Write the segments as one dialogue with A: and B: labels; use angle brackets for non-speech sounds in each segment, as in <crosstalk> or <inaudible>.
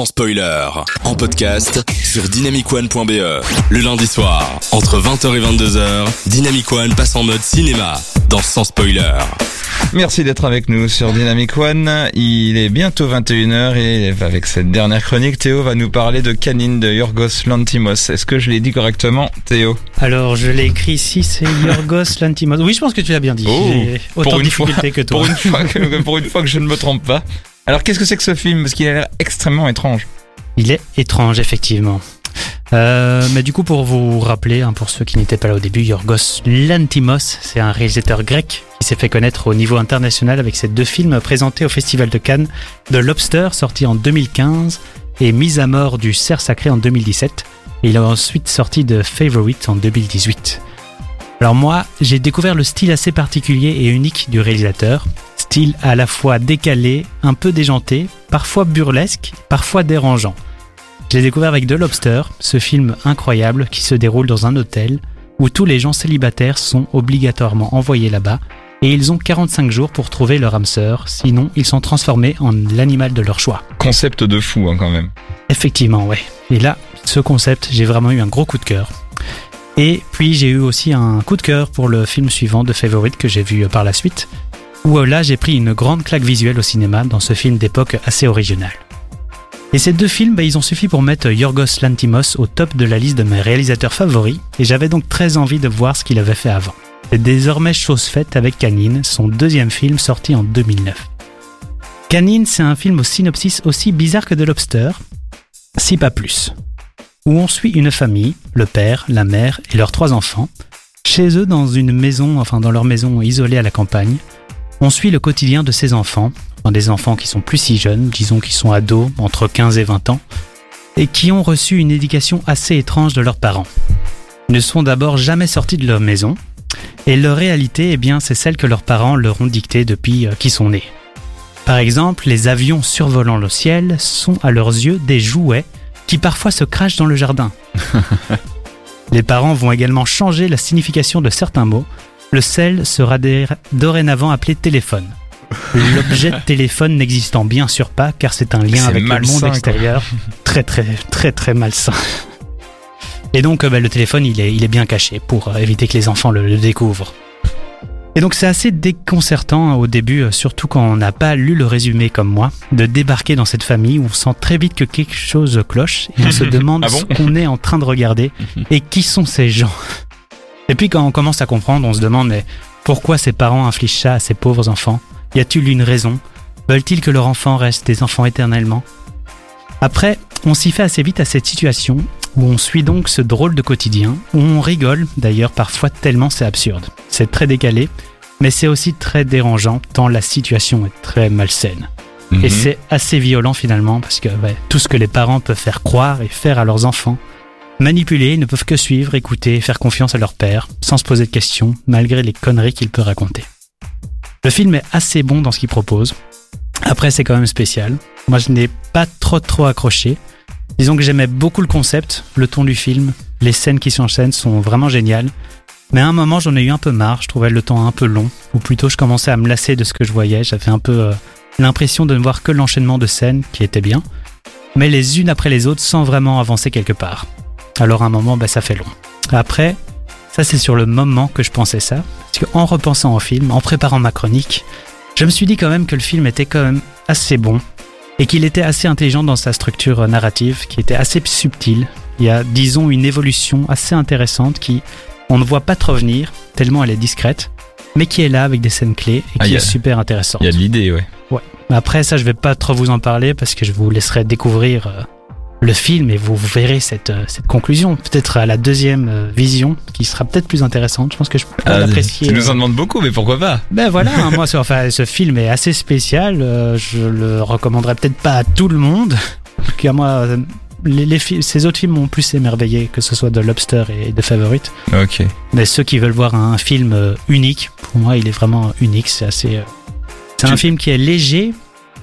A: sans spoiler, en podcast sur dynamicone.be. Le lundi soir, entre 20h et 22h, Dynamic One passe en mode cinéma dans Sans spoiler.
B: Merci d'être avec nous sur Dynamic One. Il est bientôt 21h et avec cette dernière chronique, Théo va nous parler de Canine de Yorgos Lantimos. Est-ce que je l'ai dit correctement, Théo?
C: Alors, je l'ai écrit ici, c'est Yorgos Lantimos. Oui, je pense que tu l'as bien dit.
B: Oh,
C: J'ai autant de difficultés que toi.
B: Pour une fois que, pour une fois que je ne me trompe pas. Alors qu'est-ce que c'est que ce film? Parce qu'il a l'air extrêmement étrange.
C: Il est étrange, effectivement. Euh, mais du coup, pour vous rappeler, hein, pour ceux qui n'étaient pas là au début, Yorgos Lantimos, c'est un réalisateur grec qui s'est fait connaître au niveau international avec ses deux films présentés au Festival de Cannes, The Lobster, sorti en 2015, et Mise à mort du cerf sacré en 2017. Et il a ensuite sorti de Favorite en 2018. Alors moi, j'ai découvert le style assez particulier et unique du réalisateur. Style à la fois décalé, un peu déjanté, parfois burlesque, parfois dérangeant. Je l'ai découvert avec The Lobster, ce film incroyable qui se déroule dans un hôtel où tous les gens célibataires sont obligatoirement envoyés là-bas et ils ont 45 jours pour trouver leur âme sœur, sinon ils sont transformés en l'animal de leur choix.
B: Concept de fou hein, quand même.
C: Effectivement, ouais. Et là, ce concept, j'ai vraiment eu un gros coup de cœur. Et puis j'ai eu aussi un coup de cœur pour le film suivant de Favorite que j'ai vu par la suite, où euh, là j'ai pris une grande claque visuelle au cinéma dans ce film d'époque assez original. Et ces deux films, bah, ils ont suffi pour mettre Yorgos Lantimos au top de la liste de mes réalisateurs favoris, et j'avais donc très envie de voir ce qu'il avait fait avant. C'est désormais chose faite avec Canine, son deuxième film sorti en 2009. Canine, c'est un film au synopsis aussi bizarre que The Lobster, si pas plus, où on suit une famille, le père, la mère et leurs trois enfants, chez eux dans une maison, enfin dans leur maison isolée à la campagne. On suit le quotidien de ces enfants, enfin des enfants qui sont plus si jeunes, disons qu'ils sont ados, entre 15 et 20 ans, et qui ont reçu une éducation assez étrange de leurs parents. Ils ne sont d'abord jamais sortis de leur maison, et leur réalité, eh bien, c'est celle que leurs parents leur ont dictée depuis euh, qu'ils sont nés. Par exemple, les avions survolant le ciel sont à leurs yeux des jouets qui parfois se crachent dans le jardin. <laughs> les parents vont également changer la signification de certains mots. Le sel sera dorénavant appelé téléphone. L'objet de téléphone n'existant bien sûr pas car c'est un lien avec le monde extérieur. Très très très très malsain. Et donc euh, bah, le téléphone il est, il est bien caché pour euh, éviter que les enfants le, le découvrent. Et donc c'est assez déconcertant hein, au début, euh, surtout quand on n'a pas lu le résumé comme moi, de débarquer dans cette famille où on sent très vite que quelque chose cloche et on se <laughs> demande
B: Ah bon
C: ce qu'on est en train de regarder <laughs> et qui sont ces gens. Et puis quand on commence à comprendre, on se demande mais pourquoi ces parents infligent ça à ces pauvres enfants? Y a-t-il une raison? Veulent-ils que leur enfant reste des enfants éternellement? Après, on s'y fait assez vite à cette situation où on suit donc ce drôle de quotidien, où on rigole d'ailleurs parfois tellement c'est absurde. C'est très décalé, mais c'est aussi très dérangeant tant la situation est très malsaine.
B: Mhm.
C: Et c'est assez violent finalement parce que ouais, tout ce que les parents peuvent faire croire et faire à leurs enfants, manipuler, ils ne peuvent que suivre, écouter, faire confiance à leur père, sans se poser de questions, malgré les conneries qu'il peut raconter. Le film est assez bon dans ce qu'il propose. Après, c'est quand même spécial. Moi, je n'ai pas trop trop accroché. Disons que j'aimais beaucoup le concept, le ton du film, les scènes qui s'enchaînent sont vraiment géniales. Mais à un moment, j'en ai eu un peu marre, je trouvais le temps un peu long, ou plutôt je commençais à me lasser de ce que je voyais, j'avais un peu euh, l'impression de ne voir que l'enchaînement de scènes, qui était bien, mais les unes après les autres sans vraiment avancer quelque part. Alors à un moment, bah, ça fait long. Après, ça c'est sur le moment que je pensais ça, parce qu'en repensant au film, en préparant ma chronique, je me suis dit quand même que le film était quand même assez bon, et qu'il était assez intelligent dans sa structure narrative, qui était assez subtile. Il y a, disons, une évolution assez intéressante qui, on ne voit pas trop venir, tellement elle est discrète, mais qui est là avec des scènes clés et
B: Ah,
C: qui est super intéressante.
B: Il y a de l'idée, ouais.
C: Après, ça, je vais pas trop vous en parler parce que je vous laisserai découvrir euh, le film et vous, vous verrez cette, euh, cette conclusion. Peut-être à la deuxième euh, vision qui sera peut-être plus intéressante. Je pense que je peux
B: Ah,
C: l'apprécier.
B: tu nous en demandes beaucoup, mais pourquoi pas?
C: Ben voilà, hein, <laughs> moi, ce, enfin, ce film est assez spécial. euh, je le recommanderais peut-être pas à tout le monde. Car moi, euh, les, les ces autres films m'ont plus émerveillé, que ce soit de Lobster et de Favorite.
B: Ok.
C: Mais ceux qui veulent voir un film euh, unique, pour moi, il est vraiment unique. C'est assez. euh, C'est
B: Tu-
C: un film qui est léger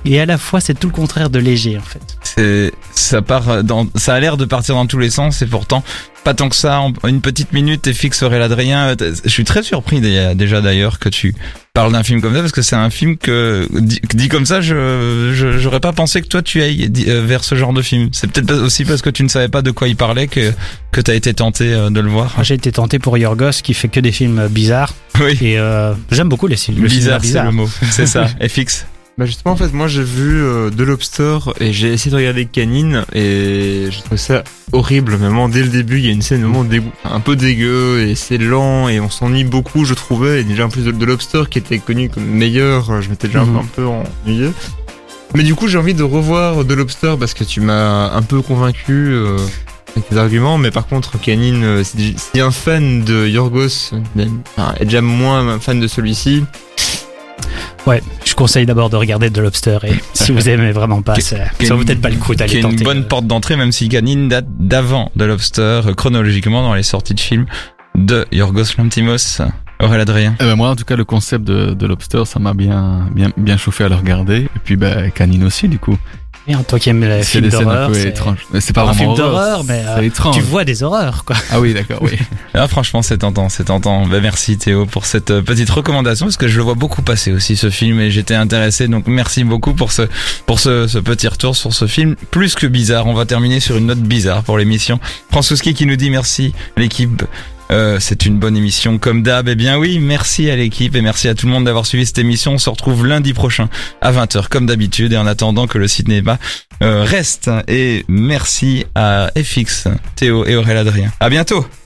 C: et à la fois c'est tout le contraire de léger en fait.
B: C'est, ça part dans, ça a l'air de partir dans tous les sens et pourtant pas tant que ça. En une petite minute, t'es fixe, Aurélien Adrien. Euh, Je suis très surpris déjà d'ailleurs que tu parles d'un film comme ça parce que c'est un film que dit, dit comme ça, je je- j'aurais pas pensé que toi tu ailles euh, vers ce genre de film. C'est peut-être aussi parce que tu ne savais pas de quoi il parlait que que t'as été tenté euh, de le voir.
C: J'ai été tenté pour Yorgos qui fait que des films bizarres.
B: Oui.
C: Et euh, j'aime beaucoup les films. le
B: Bizarre, c'est le mot. C'est ça. <laughs> FX.
D: Bah justement en fait moi j'ai vu euh, The Lobster et j'ai essayé de regarder Canine et j'ai trouvé ça horrible. Vraiment dès le début il y a une scène vraiment dégoût- un peu dégueu et c'est lent et on s'ennuie beaucoup je trouvais. Et déjà en plus de The Lobster qui était connu comme meilleur euh, je m'étais déjà un peu-
C: Mhm.
D: un peu ennuyé. Mais du coup j'ai envie de revoir The Lobster parce que tu m'as un peu convaincu euh, avec tes arguments. Mais par contre Canine euh, si, un fan de Yorgos enfin, est déjà moins fan de celui-ci.
C: Ouais, conseille d'abord de regarder The Lobster et <laughs> si vous aimez vraiment pas, ça, ça vaut peut-être pas le coup d'aller
B: est une
C: tenter.
B: bonne
C: euh,
B: porte d'entrée, même si Canine date d'avant de Lobster, euh, chronologiquement dans les sorties de films de Yorgos Lantimos. Aurélien Adrien.
E: Eh ben moi, en tout cas, le concept de, de Lobster, ça m'a bien, bien, bien chauffé à le regarder. Et puis, ben, Canine aussi, du coup.
C: Bien, toi qui aimes les
E: C'est
C: films
E: des scènes un
C: d'horreur,
E: peu
C: c'est
E: étranges. Mais c'est pas
C: un
E: vraiment
C: film
E: horreur,
C: d'horreur, mais euh,
E: étrange.
C: tu vois des horreurs, quoi.
E: Ah oui, d'accord, oui. <laughs>
B: Ah, franchement, c'est tentant, c'est tentant. Ben, merci Théo pour cette euh, petite recommandation parce que je le vois beaucoup passer aussi ce film et j'étais intéressé. Donc merci beaucoup pour ce pour ce, ce petit retour sur ce film plus que bizarre. On va terminer sur une note bizarre pour l'émission. Francouski qui nous dit merci l'équipe. Euh, c'est une bonne émission comme d'hab. Eh bien oui, merci à l'équipe et merci à tout le monde d'avoir suivi cette émission. On se retrouve lundi prochain à 20h comme d'habitude et en attendant que le cinéma euh, reste. Et merci à FX, Théo et Aurélien Adrien. À bientôt